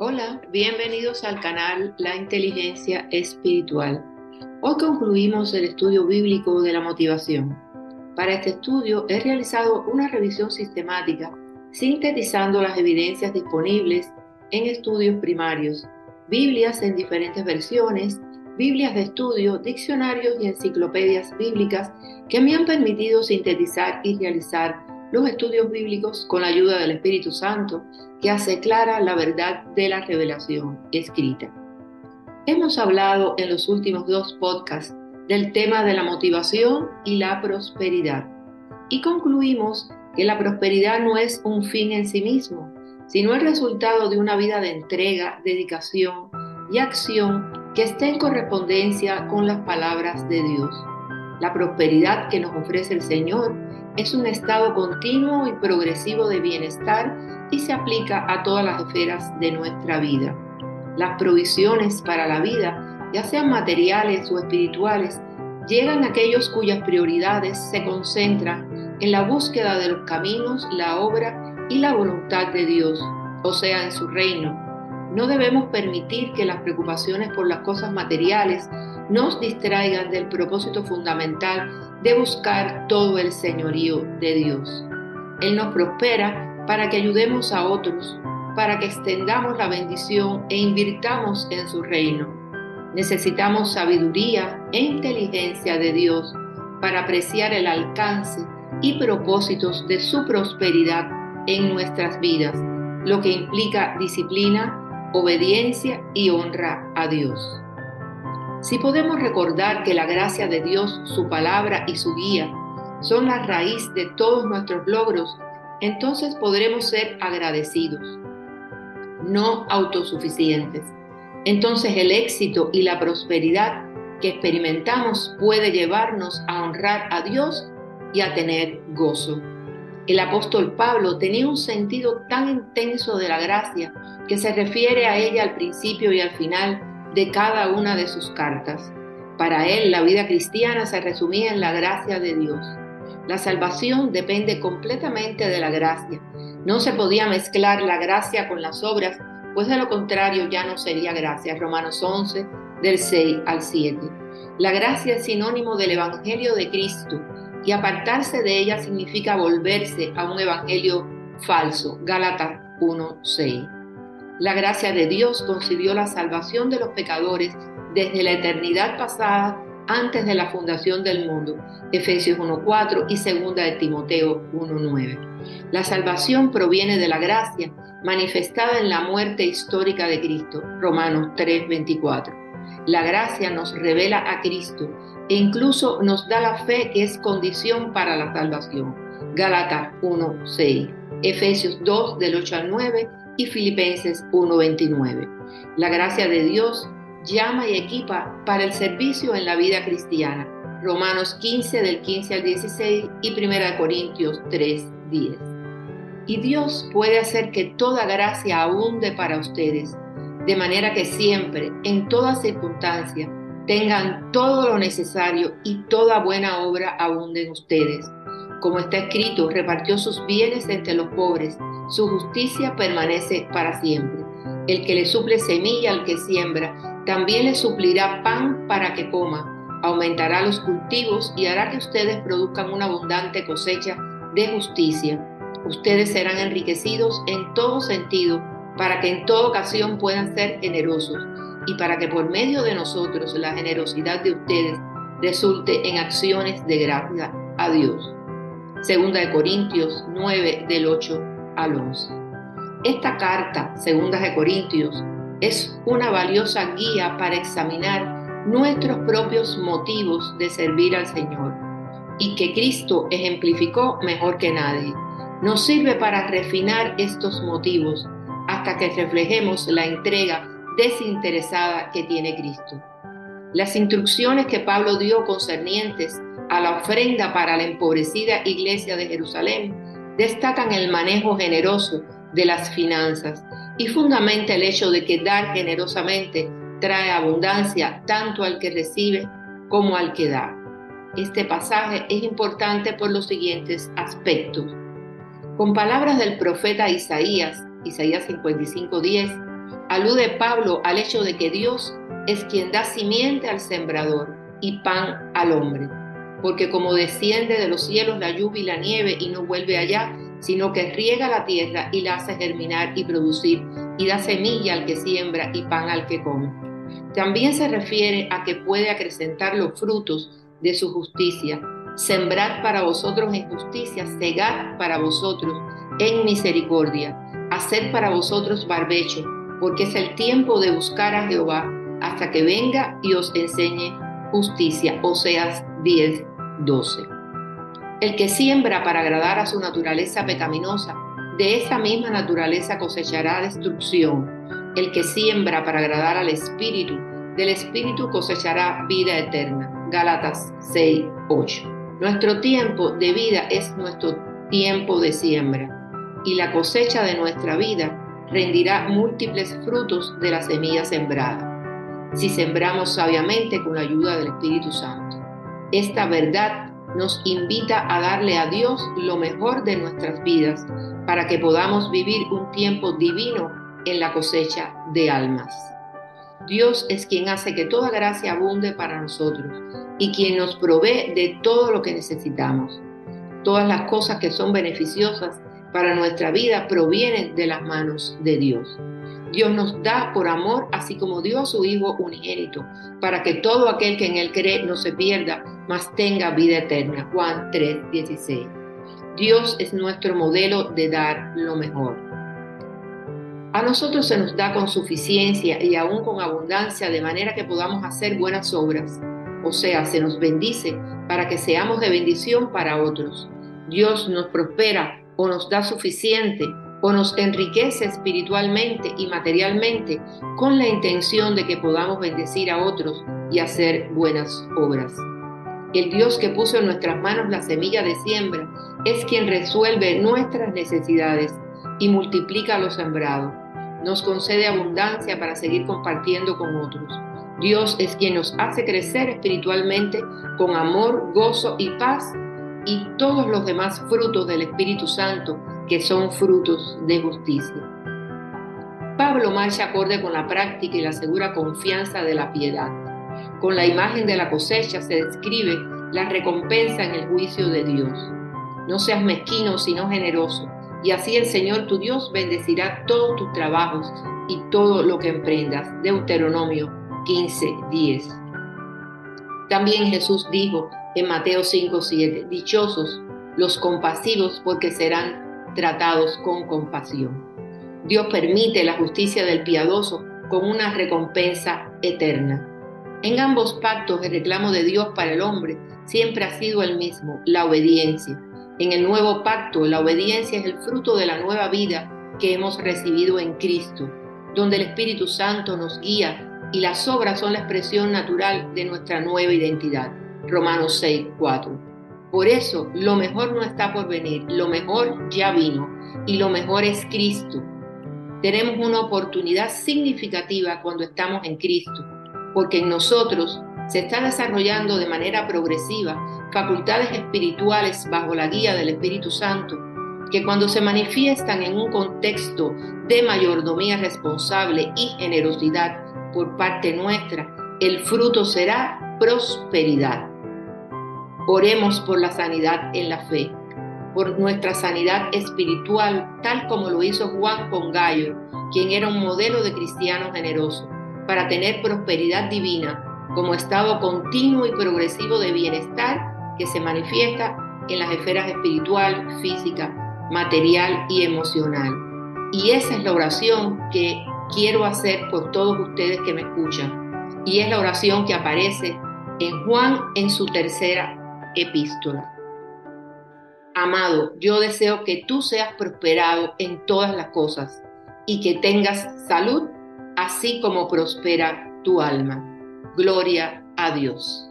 Hola, bienvenidos al canal La Inteligencia Espiritual. Hoy concluimos el estudio bíblico de la motivación. Para este estudio he realizado una revisión sistemática sintetizando las evidencias disponibles en estudios primarios, Biblias en diferentes versiones, Biblias de estudio, diccionarios y enciclopedias bíblicas que me han permitido sintetizar y realizar los estudios bíblicos con la ayuda del Espíritu Santo, que hace clara la verdad de la revelación escrita. Hemos hablado en los últimos dos podcasts del tema de la motivación y la prosperidad y concluimos que la prosperidad no es un fin en sí mismo, sino el resultado de una vida de entrega, dedicación y acción que esté en correspondencia con las palabras de Dios. La prosperidad que nos ofrece el Señor es un estado continuo y progresivo de bienestar y se aplica a todas las esferas de nuestra vida. Las provisiones para la vida, ya sean materiales o espirituales, llegan a aquellos cuyas prioridades se concentran en la búsqueda de los caminos, la obra y la voluntad de Dios, o sea, en su reino. No debemos permitir que las preocupaciones por las cosas materiales nos distraigan del propósito fundamental de buscar todo el señorío de Dios. Él nos prospera para que ayudemos a otros, para que extendamos la bendición e invirtamos en su reino. Necesitamos sabiduría e inteligencia de Dios para apreciar el alcance y propósitos de su prosperidad en nuestras vidas, lo que implica disciplina, obediencia y honra a Dios. Si podemos recordar que la gracia de Dios, su palabra y su guía son la raíz de todos nuestros logros, entonces podremos ser agradecidos, no autosuficientes. Entonces el éxito y la prosperidad que experimentamos puede llevarnos a honrar a Dios y a tener gozo. El apóstol Pablo tenía un sentido tan intenso de la gracia que se refiere a ella al principio y al final de cada una de sus cartas. Para él la vida cristiana se resumía en la gracia de Dios. La salvación depende completamente de la gracia. No se podía mezclar la gracia con las obras, pues de lo contrario ya no sería gracia. Romanos 11, del 6 al 7. La gracia es sinónimo del Evangelio de Cristo y apartarse de ella significa volverse a un Evangelio falso. Gálatas 1, 6. La gracia de Dios concibió la salvación de los pecadores desde la eternidad pasada antes de la fundación del mundo. Efesios 1.4 y 2 de Timoteo 1.9. La salvación proviene de la gracia manifestada en la muerte histórica de Cristo. Romanos 3.24. La gracia nos revela a Cristo e incluso nos da la fe que es condición para la salvación. Gálatas 1.6. Efesios 2 del 8 al 9 y Filipenses 1:29. La gracia de Dios llama y equipa para el servicio en la vida cristiana. Romanos 15 del 15 al 16 y 1 Corintios 3:10. Y Dios puede hacer que toda gracia abunde para ustedes, de manera que siempre, en toda circunstancia, tengan todo lo necesario y toda buena obra abunde en ustedes como está escrito, repartió sus bienes entre los pobres, su justicia permanece para siempre. El que le suple semilla al que siembra, también le suplirá pan para que coma, aumentará los cultivos y hará que ustedes produzcan una abundante cosecha de justicia. Ustedes serán enriquecidos en todo sentido, para que en toda ocasión puedan ser generosos y para que por medio de nosotros la generosidad de ustedes resulte en acciones de gracia a Dios. Segunda de Corintios 9 del 8 al 11. Esta carta, Segunda de Corintios, es una valiosa guía para examinar nuestros propios motivos de servir al Señor y que Cristo ejemplificó mejor que nadie. Nos sirve para refinar estos motivos hasta que reflejemos la entrega desinteresada que tiene Cristo. Las instrucciones que Pablo dio concernientes a la ofrenda para la empobrecida iglesia de Jerusalén destacan el manejo generoso de las finanzas y fundamenta el hecho de que dar generosamente trae abundancia tanto al que recibe como al que da. Este pasaje es importante por los siguientes aspectos. Con palabras del profeta Isaías, Isaías 55:10, Alude Pablo al hecho de que Dios es quien da simiente al sembrador y pan al hombre, porque como desciende de los cielos la lluvia y la nieve y no vuelve allá, sino que riega la tierra y la hace germinar y producir, y da semilla al que siembra y pan al que come. También se refiere a que puede acrecentar los frutos de su justicia, sembrar para vosotros en justicia, cegar para vosotros en misericordia, hacer para vosotros barbecho, porque es el tiempo de buscar a Jehová hasta que venga y os enseñe justicia. Oseas 10, 12. El que siembra para agradar a su naturaleza pecaminosa, de esa misma naturaleza cosechará destrucción. El que siembra para agradar al Espíritu, del Espíritu cosechará vida eterna. Gálatas 6, 8. Nuestro tiempo de vida es nuestro tiempo de siembra y la cosecha de nuestra vida rendirá múltiples frutos de la semilla sembrada si sembramos sabiamente con la ayuda del Espíritu Santo. Esta verdad nos invita a darle a Dios lo mejor de nuestras vidas para que podamos vivir un tiempo divino en la cosecha de almas. Dios es quien hace que toda gracia abunde para nosotros y quien nos provee de todo lo que necesitamos. Todas las cosas que son beneficiosas para nuestra vida provienen de las manos de Dios. Dios nos da por amor, así como dio a su Hijo unigénito, para que todo aquel que en Él cree no se pierda, mas tenga vida eterna. Juan 3, 16. Dios es nuestro modelo de dar lo mejor. A nosotros se nos da con suficiencia y aún con abundancia, de manera que podamos hacer buenas obras. O sea, se nos bendice para que seamos de bendición para otros. Dios nos prospera o nos da suficiente o nos enriquece espiritualmente y materialmente con la intención de que podamos bendecir a otros y hacer buenas obras. El Dios que puso en nuestras manos la semilla de siembra es quien resuelve nuestras necesidades y multiplica lo sembrado. Nos concede abundancia para seguir compartiendo con otros. Dios es quien nos hace crecer espiritualmente con amor, gozo y paz y todos los demás frutos del Espíritu Santo que son frutos de justicia. Pablo marcha acorde con la práctica y la segura confianza de la piedad. Con la imagen de la cosecha se describe la recompensa en el juicio de Dios. No seas mezquino, sino generoso, y así el Señor tu Dios bendecirá todos tus trabajos y todo lo que emprendas. Deuteronomio 15, 10. También Jesús dijo en Mateo 5, 7, Dichosos los compasivos porque serán tratados con compasión. Dios permite la justicia del piadoso con una recompensa eterna. En ambos pactos el reclamo de Dios para el hombre siempre ha sido el mismo, la obediencia. En el nuevo pacto la obediencia es el fruto de la nueva vida que hemos recibido en Cristo, donde el Espíritu Santo nos guía y las obras son la expresión natural de nuestra nueva identidad. Romanos 6, 4. Por eso, lo mejor no está por venir, lo mejor ya vino y lo mejor es Cristo. Tenemos una oportunidad significativa cuando estamos en Cristo, porque en nosotros se está desarrollando de manera progresiva facultades espirituales bajo la guía del Espíritu Santo, que cuando se manifiestan en un contexto de mayordomía responsable y generosidad por parte nuestra, el fruto será prosperidad. Oremos por la sanidad en la fe, por nuestra sanidad espiritual, tal como lo hizo Juan con Gallo, quien era un modelo de cristiano generoso, para tener prosperidad divina como estado continuo y progresivo de bienestar que se manifiesta en las esferas espiritual, física, material y emocional. Y esa es la oración que quiero hacer por todos ustedes que me escuchan. Y es la oración que aparece en Juan en su tercera epístola. Amado, yo deseo que tú seas prosperado en todas las cosas y que tengas salud, así como prospera tu alma. Gloria a Dios.